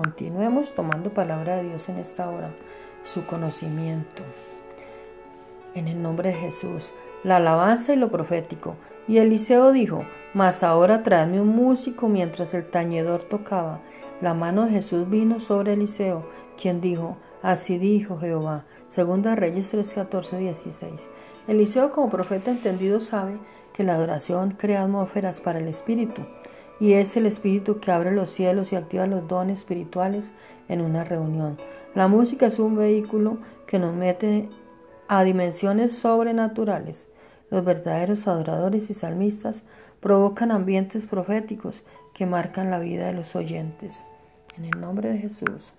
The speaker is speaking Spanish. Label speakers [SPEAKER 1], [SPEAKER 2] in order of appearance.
[SPEAKER 1] Continuemos tomando palabra de Dios en esta hora, su conocimiento. En el nombre de Jesús, la alabanza y lo profético. Y Eliseo dijo, Mas ahora traedme un músico mientras el tañedor tocaba. La mano de Jesús vino sobre Eliseo, quien dijo, Así dijo Jehová. Segunda Reyes 3, 14, 16. Eliseo como profeta entendido sabe que la adoración crea atmósferas para el espíritu y es el espíritu que abre los cielos y activa los dones espirituales en una reunión. La música es un vehículo que nos mete a dimensiones sobrenaturales. Los verdaderos adoradores y salmistas provocan ambientes proféticos que marcan la vida de los oyentes. En el nombre de Jesús.